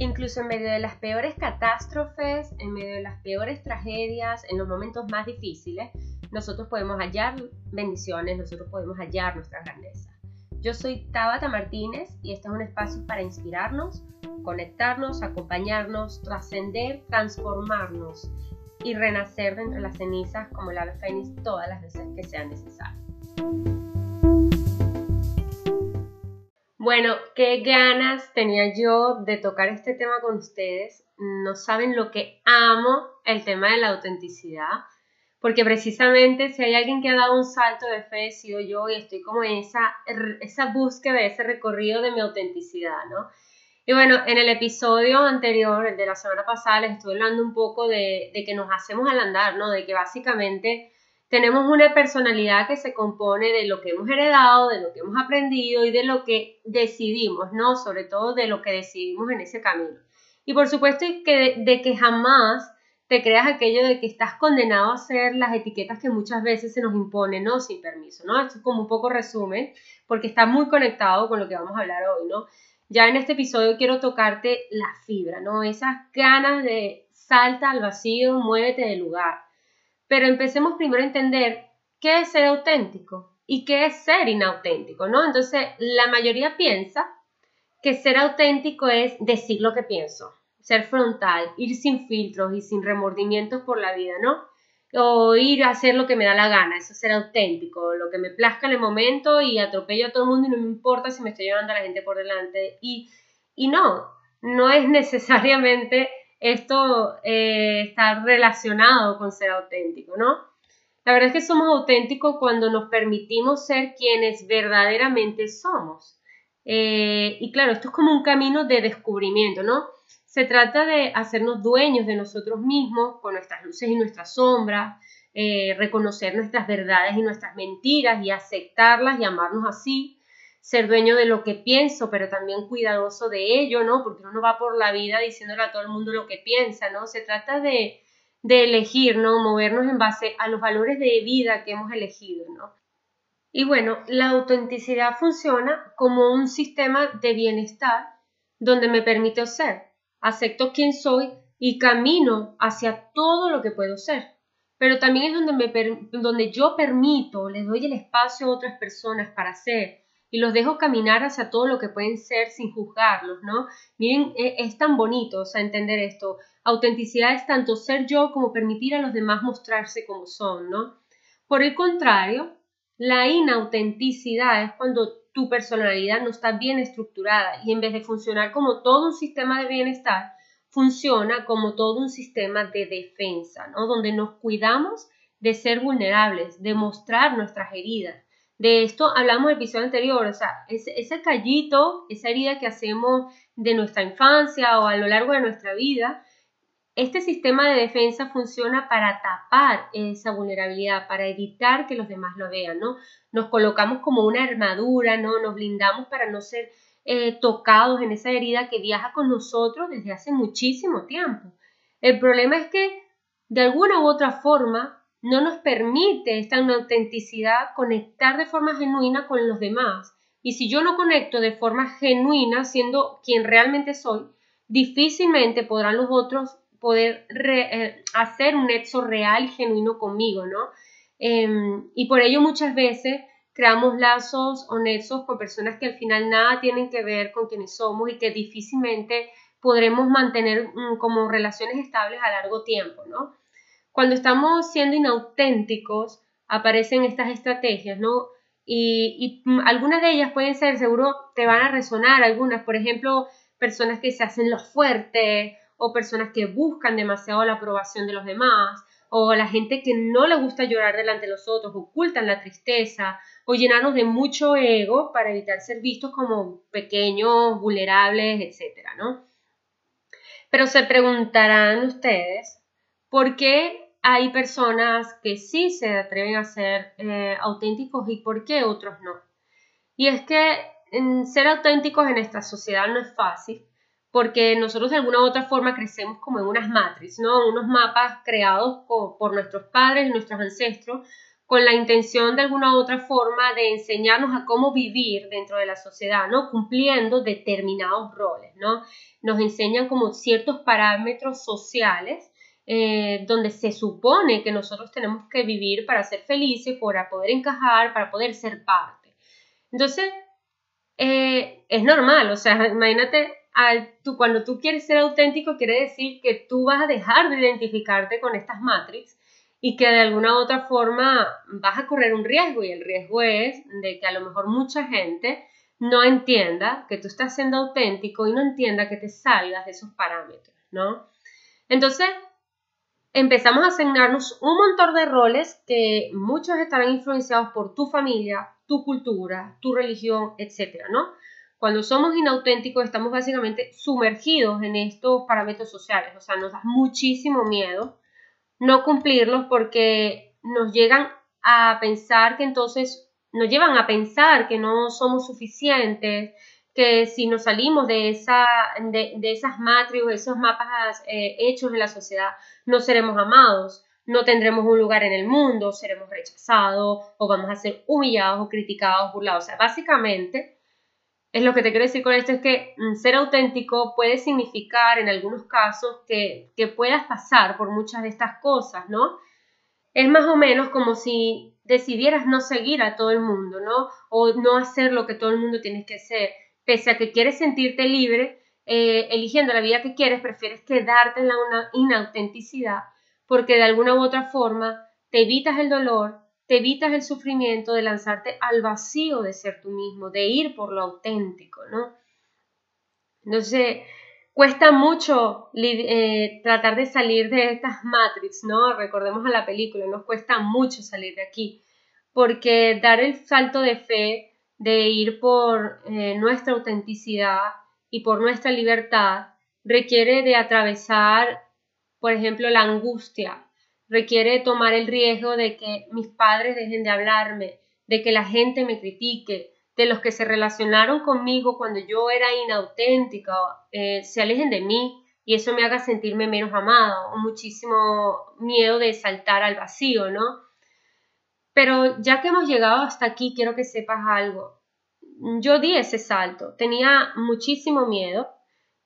Incluso en medio de las peores catástrofes, en medio de las peores tragedias, en los momentos más difíciles, nosotros podemos hallar bendiciones, nosotros podemos hallar nuestra grandeza. Yo soy Tabata Martínez y este es un espacio para inspirarnos, conectarnos, acompañarnos, trascender, transformarnos y renacer de entre las cenizas como la fénix todas las veces que sea necesario. Bueno, qué ganas tenía yo de tocar este tema con ustedes. No saben lo que amo el tema de la autenticidad, porque precisamente si hay alguien que ha dado un salto de fe, he sido yo y estoy como en esa, esa búsqueda, ese recorrido de mi autenticidad, ¿no? Y bueno, en el episodio anterior, el de la semana pasada, les estuve hablando un poco de, de que nos hacemos al andar, ¿no? De que básicamente tenemos una personalidad que se compone de lo que hemos heredado, de lo que hemos aprendido y de lo que decidimos, ¿no? Sobre todo de lo que decidimos en ese camino. Y por supuesto que de, que jamás te creas aquello de que estás condenado a hacer las etiquetas que muchas veces se nos imponen, ¿no? Sin permiso, ¿no? Esto es como un poco resumen, porque está muy conectado con lo que vamos a hablar hoy, ¿no? Ya en este episodio quiero tocarte la fibra, ¿no? Esas ganas de salta al vacío, muévete del lugar pero empecemos primero a entender qué es ser auténtico y qué es ser inauténtico, ¿no? Entonces, la mayoría piensa que ser auténtico es decir lo que pienso, ser frontal, ir sin filtros y sin remordimientos por la vida, ¿no? O ir a hacer lo que me da la gana, eso es ser auténtico, lo que me plazca en el momento y atropello a todo el mundo y no me importa si me estoy llevando a la gente por delante. Y, y no, no es necesariamente esto eh, está relacionado con ser auténtico, ¿no? La verdad es que somos auténticos cuando nos permitimos ser quienes verdaderamente somos. Eh, y claro, esto es como un camino de descubrimiento, ¿no? Se trata de hacernos dueños de nosotros mismos con nuestras luces y nuestras sombras, eh, reconocer nuestras verdades y nuestras mentiras y aceptarlas y amarnos así, ser dueño de lo que pienso, pero también cuidadoso de ello, ¿no? Porque uno no va por la vida diciéndole a todo el mundo lo que piensa, ¿no? Se trata de, elegir, ¿no? Movernos en base a los valores de vida que hemos elegido, ¿no? Y bueno, la autenticidad funciona como un sistema de bienestar donde me permito ser, acepto quién soy y camino hacia todo lo que puedo ser. Pero también es donde, me, donde yo permito, les doy el espacio a otras personas para ser, y los dejo caminar hacia todo lo que pueden ser sin juzgarlos, ¿no? Miren, e, es, tan bonito, o sea, entender esto. Autenticidad es tanto ser yo como permitir a los demás mostrarse como son, ¿no? Por el contrario, la inautenticidad es cuando tu personalidad no está bien estructurada y en vez de funcionar como todo un sistema de bienestar, funciona como todo un sistema de defensa, ¿no? Donde nos cuidamos de ser vulnerables, de mostrar nuestras heridas, de esto hablamos en el episodio anterior, o sea, ese, callito, esa herida que hacemos de nuestra infancia o a lo largo de nuestra vida, este sistema de defensa funciona para tapar esa vulnerabilidad, para evitar que los demás lo vean, ¿no? Nos colocamos como una armadura, ¿no? Nos blindamos para no ser eh, tocados en esa herida que viaja con nosotros desde hace muchísimo tiempo. El problema es que de alguna u otra forma no nos permite esta autenticidad conectar de forma genuina con los demás. Y si yo no conecto de forma genuina, siendo quien realmente soy, difícilmente podrán los otros poder eh, hacer un nexo real y genuino conmigo, ¿no? Em, y por ello muchas veces creamos lazos o nexos con personas que al final nada tienen que ver con quienes somos y que difícilmente podremos mantener mm, como relaciones estables a largo tiempo, ¿no? Cuando estamos siendo inauténticos, aparecen estas estrategias, ¿no? Y, algunas de ellas pueden ser, seguro te van a resonar algunas, por ejemplo, personas que se hacen los fuertes o personas que buscan demasiado la aprobación de los demás o la gente que no le gusta llorar delante de los otros, ocultan la tristeza o llenarnos de mucho ego para evitar ser vistos como pequeños, vulnerables, etcétera, ¿no? Pero se preguntarán ustedes, ¿por qué hay personas que sí se atreven a ser eh, auténticos y por qué otros no. Y es que ser auténticos en esta sociedad no es fácil porque nosotros de alguna u otra forma crecemos como en unas matrices, ¿no? Unos mapas creados por, nuestros padres y nuestros ancestros con la intención de alguna u otra forma de enseñarnos a cómo vivir dentro de la sociedad, ¿no? Cumpliendo determinados roles, ¿no? Nos enseñan como ciertos parámetros sociales eh, donde se supone que nosotros tenemos que vivir para ser felices, para poder encajar, para poder ser parte. Entonces, eh, es normal, o sea, imagínate, tú, cuando tú quieres ser auténtico, quiere decir que tú vas a dejar de identificarte con estas matrices y que de alguna u otra forma vas a correr un riesgo y el riesgo es de que a lo mejor mucha gente no entienda que tú estás siendo auténtico y no entienda que te salgas de esos parámetros, ¿no? Entonces, empezamos a asignarnos un montón de roles que muchos estarán influenciados por tu familia, tu cultura, tu religión, etcétera, ¿no? Cuando somos inauténticos estamos básicamente sumergidos en estos parámetros sociales, o sea, nos da muchísimo miedo no cumplirlos porque nos llegan a pensar que entonces nos llevan a pensar que no somos suficientes, que si nos salimos de, esa, de, esas matrices, esos mapas eh, hechos en la sociedad, no seremos amados, no tendremos un lugar en el mundo, seremos rechazados o vamos a ser humillados o criticados, burlados. O sea, básicamente es lo que te quiero decir con esto es que mm, ser auténtico puede significar en algunos casos que, que puedas pasar por muchas de estas cosas, ¿no? Es más o menos como si decidieras no seguir a todo el mundo, ¿no? O no hacer lo que todo el mundo tiene que hacer. Pese a que quieres sentirte libre, eh, eligiendo la vida que quieres, prefieres quedarte en la inautenticidad porque de alguna u otra forma te evitas el dolor, te evitas el sufrimiento de lanzarte al vacío de ser tú mismo, de ir por lo auténtico, ¿no? Entonces, cuesta mucho eh, tratar de salir de estas matrix, ¿no? Recordemos a la película, nos cuesta mucho salir de aquí, porque dar el salto de fe, de ir por eh, nuestra autenticidad y por nuestra libertad, requiere de atravesar, por ejemplo, la angustia, requiere tomar el riesgo de que mis padres dejen de hablarme, de que la gente me critique, de los que se relacionaron conmigo cuando yo era inauténtica, eh, se alejen de mí y eso me haga sentirme menos amada o muchísimo miedo de saltar al vacío, ¿no? Pero ya que hemos llegado hasta aquí, quiero que sepas algo. Yo di ese salto, tenía muchísimo miedo,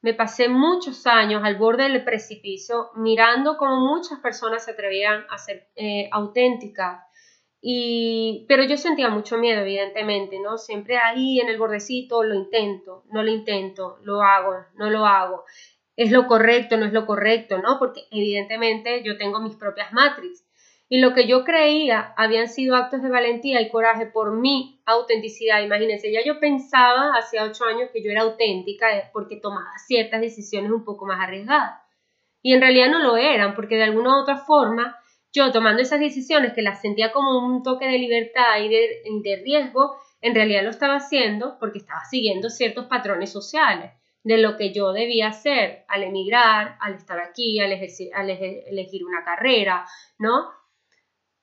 me pasé muchos años al borde del precipicio mirando cómo muchas personas se atrevían a ser eh, auténticas. Y, pero yo sentía mucho miedo, evidentemente, ¿no? Siempre ahí en el bordecito lo intento, no lo intento, lo hago, no lo hago. Es lo correcto, no es lo correcto, ¿no? Porque evidentemente yo tengo mis propias matrices y lo que yo creía habían sido actos de valentía y coraje por mi autenticidad. Imagínense, ya yo pensaba hace ocho años que yo era auténtica eh, porque tomaba ciertas decisiones un poco más arriesgadas. Y en realidad no lo eran, porque de alguna u otra forma yo tomando esas decisiones que las sentía como un toque de libertad y de, riesgo, en realidad lo estaba haciendo porque estaba siguiendo ciertos patrones sociales de lo que yo debía hacer al emigrar, al estar aquí, al elegir una carrera, ¿no?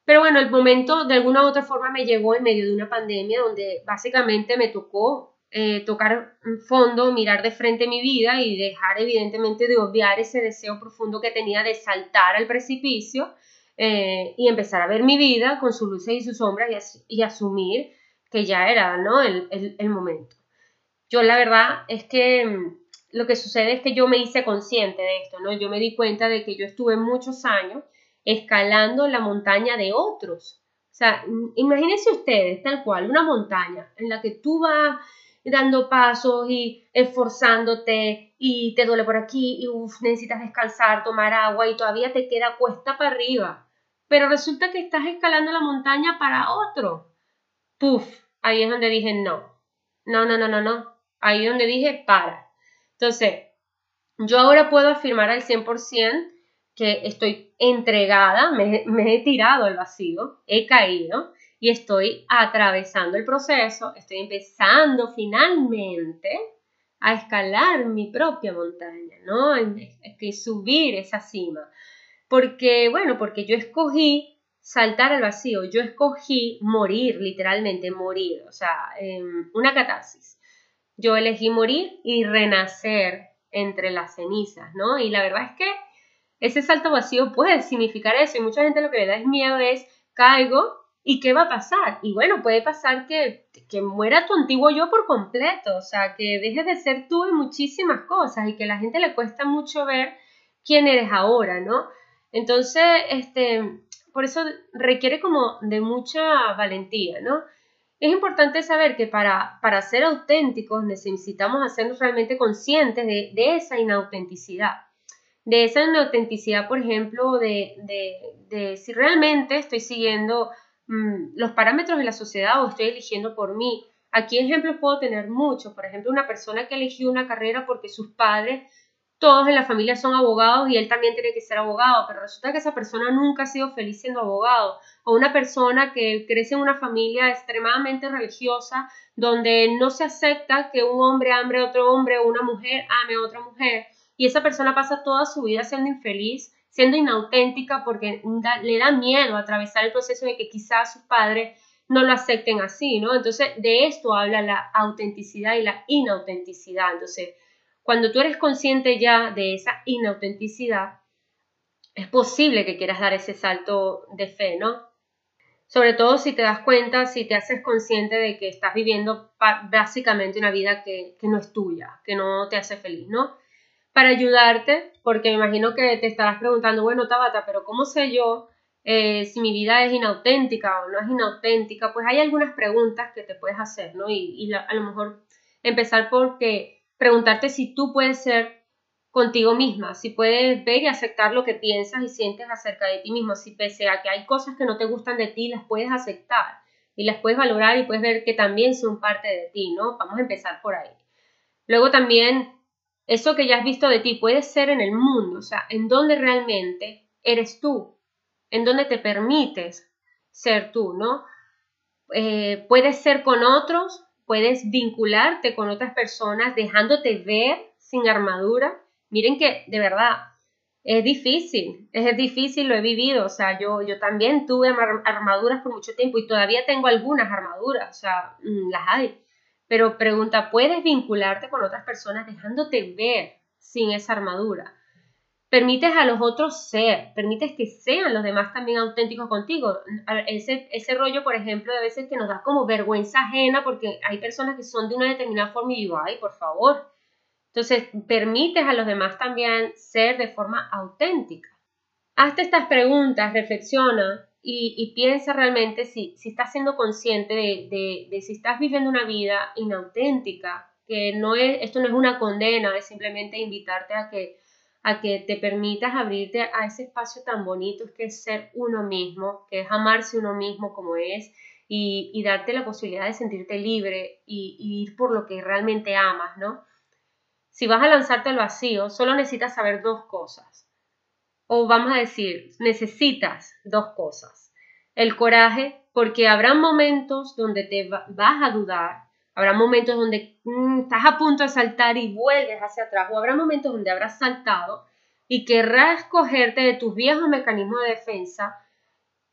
Pero bueno, el momento de alguna u otra forma me llegó en medio de una pandemia donde básicamente me tocó eh, tocar fondo, mirar de frente mi vida y dejar evidentemente de obviar ese deseo profundo que tenía de saltar al precipicio eh, y empezar a ver mi vida con sus luces y sus sombras y, asumir que ya era ¿no? el, el momento. Yo la verdad es que mm, lo que sucede es que yo me hice consciente de esto, ¿no? Yo me di cuenta de que yo estuve muchos años escalando la montaña de otros. O sea, imagínense ustedes, tal cual, una montaña en la que tú vas dando pasos y esforzándote y te duele por aquí y necesitas descansar, tomar agua y todavía te queda cuesta para arriba. Pero resulta que estás escalando la montaña para otro. Puf, ahí es donde dije no. No, no, no, no, no. Ahí es donde dije para. Entonces, yo ahora puedo afirmar al 100% que estoy entregada, me, he tirado al vacío, he caído y estoy atravesando el proceso, estoy empezando finalmente a escalar mi propia montaña, ¿no? Que subir esa cima. Porque, bueno, porque yo escogí saltar al vacío, yo escogí morir, literalmente morir, o sea, una catarsis. Yo elegí morir y renacer entre las cenizas, ¿no? Y la verdad es que ese salto vacío puede significar eso y mucha gente lo que le da es miedo es caigo ¿Y qué va a pasar? Y bueno, puede pasar que, que muera tu antiguo yo por completo, o sea, que dejes de ser tú en muchísimas cosas y que a la gente le cuesta mucho ver quién eres ahora, ¿no? Entonces, este, por eso requiere como de mucha valentía, ¿no? Es importante saber que para, para ser auténticos necesitamos hacernos realmente conscientes de, de esa inautenticidad. De esa inautenticidad, por ejemplo, de, de, de si realmente estoy siguiendo mmm, los parámetros de la sociedad o estoy eligiendo por mí. Aquí ejemplos puedo tener muchos. Por ejemplo, una persona que eligió una carrera porque sus padres todos en la familia son abogados y él también tiene que ser abogado, pero resulta que esa persona nunca ha sido feliz siendo abogado. O una persona que crece en una familia extremadamente religiosa donde no se acepta que un hombre ame a otro hombre o una mujer ame a otra mujer. Y esa persona pasa toda su vida siendo infeliz, siendo inauténtica porque le da miedo atravesar el proceso de que quizás sus padres no lo acepten así, ¿no? Entonces, de esto habla la autenticidad y la inautenticidad. Entonces, cuando tú eres consciente ya de esa inautenticidad, es posible que quieras dar ese salto de fe, ¿no? Sobre todo si te das cuenta, si te haces consciente de que estás viviendo básicamente una vida que, no es tuya, que no te hace feliz, ¿no? Para ayudarte, porque me imagino que te estarás preguntando, bueno, Tabata, pero ¿cómo sé yo eh, si mi vida es inauténtica o no es inauténtica? Pues hay algunas preguntas que te puedes hacer, ¿no? Y, a lo mejor empezar porque preguntarte si tú puedes ser contigo misma, si puedes ver y aceptar lo que piensas y sientes acerca de ti mismo, si pese a que hay cosas que no te gustan de ti, las puedes aceptar y las puedes valorar y puedes ver que también son parte de ti, ¿no? Vamos a empezar por ahí. Luego también, eso que ya has visto de ti puede ser en el mundo, o sea, en donde realmente eres tú, en donde te permites ser tú, ¿no? Eh, puedes ser con otros puedes vincularte con otras personas dejándote ver sin armadura. Miren que de verdad es difícil, es difícil, lo he vivido, o sea, yo, yo también tuve armaduras por mucho tiempo y todavía tengo algunas armaduras, o sea, mm, las hay. Pero pregunta, ¿puedes vincularte con otras personas dejándote ver sin esa armadura? permites a los otros ser, permites que sean los demás también auténticos contigo. Ese, rollo, por ejemplo, de veces que nos da como vergüenza ajena porque hay personas que son de una determinada forma y digo, ay, por favor. Entonces, permites a los demás también ser de forma auténtica. Hazte estas preguntas, reflexiona y, piensa realmente si, si, estás siendo consciente de, de, si estás viviendo una vida inauténtica, que no es, esto no es una condena, es simplemente invitarte a que a que te permitas abrirte a ese espacio tan bonito que es ser uno mismo, que es amarse uno mismo como es y, darte la posibilidad de sentirte libre y, ir por lo que realmente amas, ¿no? Si vas a lanzarte al vacío, solo necesitas saber dos cosas. O vamos a decir, necesitas dos cosas. El coraje, porque habrá momentos donde te vas a dudar, Habrá momentos donde mm, estás a punto de saltar y vuelves hacia atrás, o habrá momentos donde habrás saltado y querrás cogerte de tus viejos mecanismos de defensa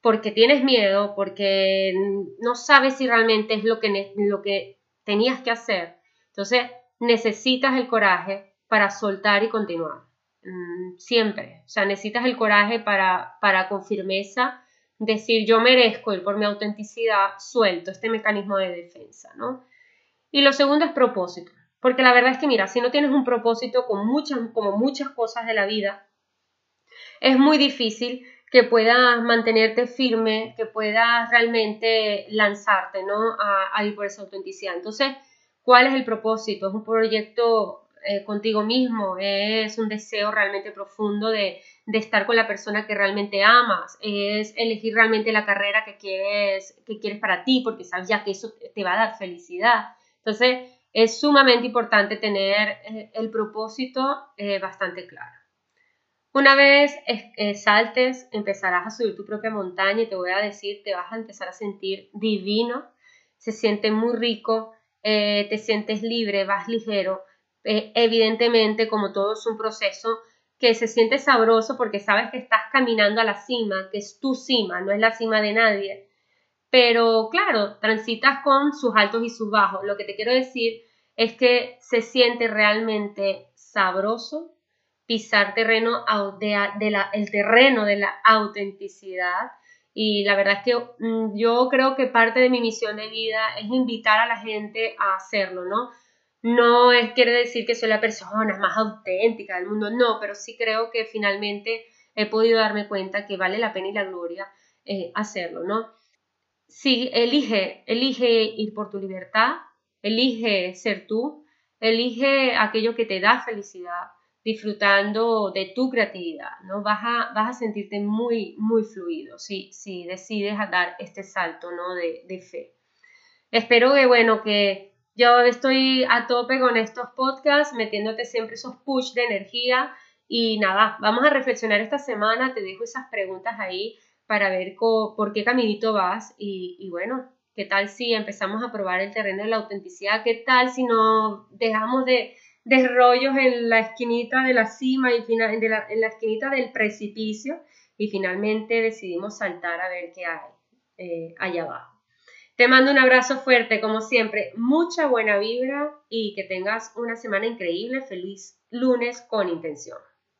porque tienes miedo, porque no sabes si realmente es lo que, lo que tenías que hacer. Entonces, necesitas el coraje para soltar y continuar. Mm, siempre. O sea, necesitas el coraje para, para con firmeza decir yo merezco ir por mi autenticidad, suelto este mecanismo de defensa, ¿no? Y lo segundo es propósito. Porque la verdad es que, mira, si no tienes un propósito con muchas, como muchas cosas de la vida, es muy difícil que puedas mantenerte firme, que puedas realmente lanzarte, ¿no? A, ir por esa autenticidad. Entonces, ¿cuál es el propósito? Es un proyecto eh, contigo mismo, es un deseo realmente profundo de, estar con la persona que realmente amas, es elegir realmente la carrera que quieres, que quieres para ti, porque sabes ya que eso te va a dar felicidad. Entonces, es sumamente importante tener eh, el propósito eh, bastante claro. Una vez saltes, empezarás a subir tu propia montaña y te voy a decir, te vas a empezar a sentir divino, se siente muy rico, te sientes libre, vas ligero. Evidentemente, como todo es un proceso, que se siente sabroso porque sabes que estás caminando a la cima, que es tu cima, no es la cima de nadie. Pero claro, transitas con sus altos y sus bajos. Lo que te quiero decir es que se siente realmente sabroso pisar terreno de, el terreno de la autenticidad Y la verdad es que mm, yo creo que parte de mi misión de vida es invitar a la gente a hacerlo, ¿no? No es, quiere decir que soy la persona más auténtica del mundo, no, pero sí creo que finalmente he podido darme cuenta que vale la pena y la gloria eh, hacerlo, ¿no? Sí, elige, elige ir por tu libertad, elige ser tú, elige aquello que te da felicidad, disfrutando de tu creatividad, ¿no? Vas a, vas a sentirte muy, muy fluido si, si decides dar este salto, ¿no? De, de fe. Espero que, bueno, que yo estoy a tope con estos podcasts, metiéndote siempre esos push de energía y nada, vamos a reflexionar esta semana, te dejo esas preguntas ahí para ver por qué caminito vas y, y bueno, ¿qué tal si empezamos a probar el terreno de la autenticidad? ¿Qué tal si no dejamos de de rollos en la esquinita de la cima y final, en la esquinita del precipicio y finalmente decidimos saltar a ver qué hay eh, allá abajo. Te mando un abrazo fuerte, como siempre, mucha buena vibra y que tengas una semana increíble. Feliz lunes con intención.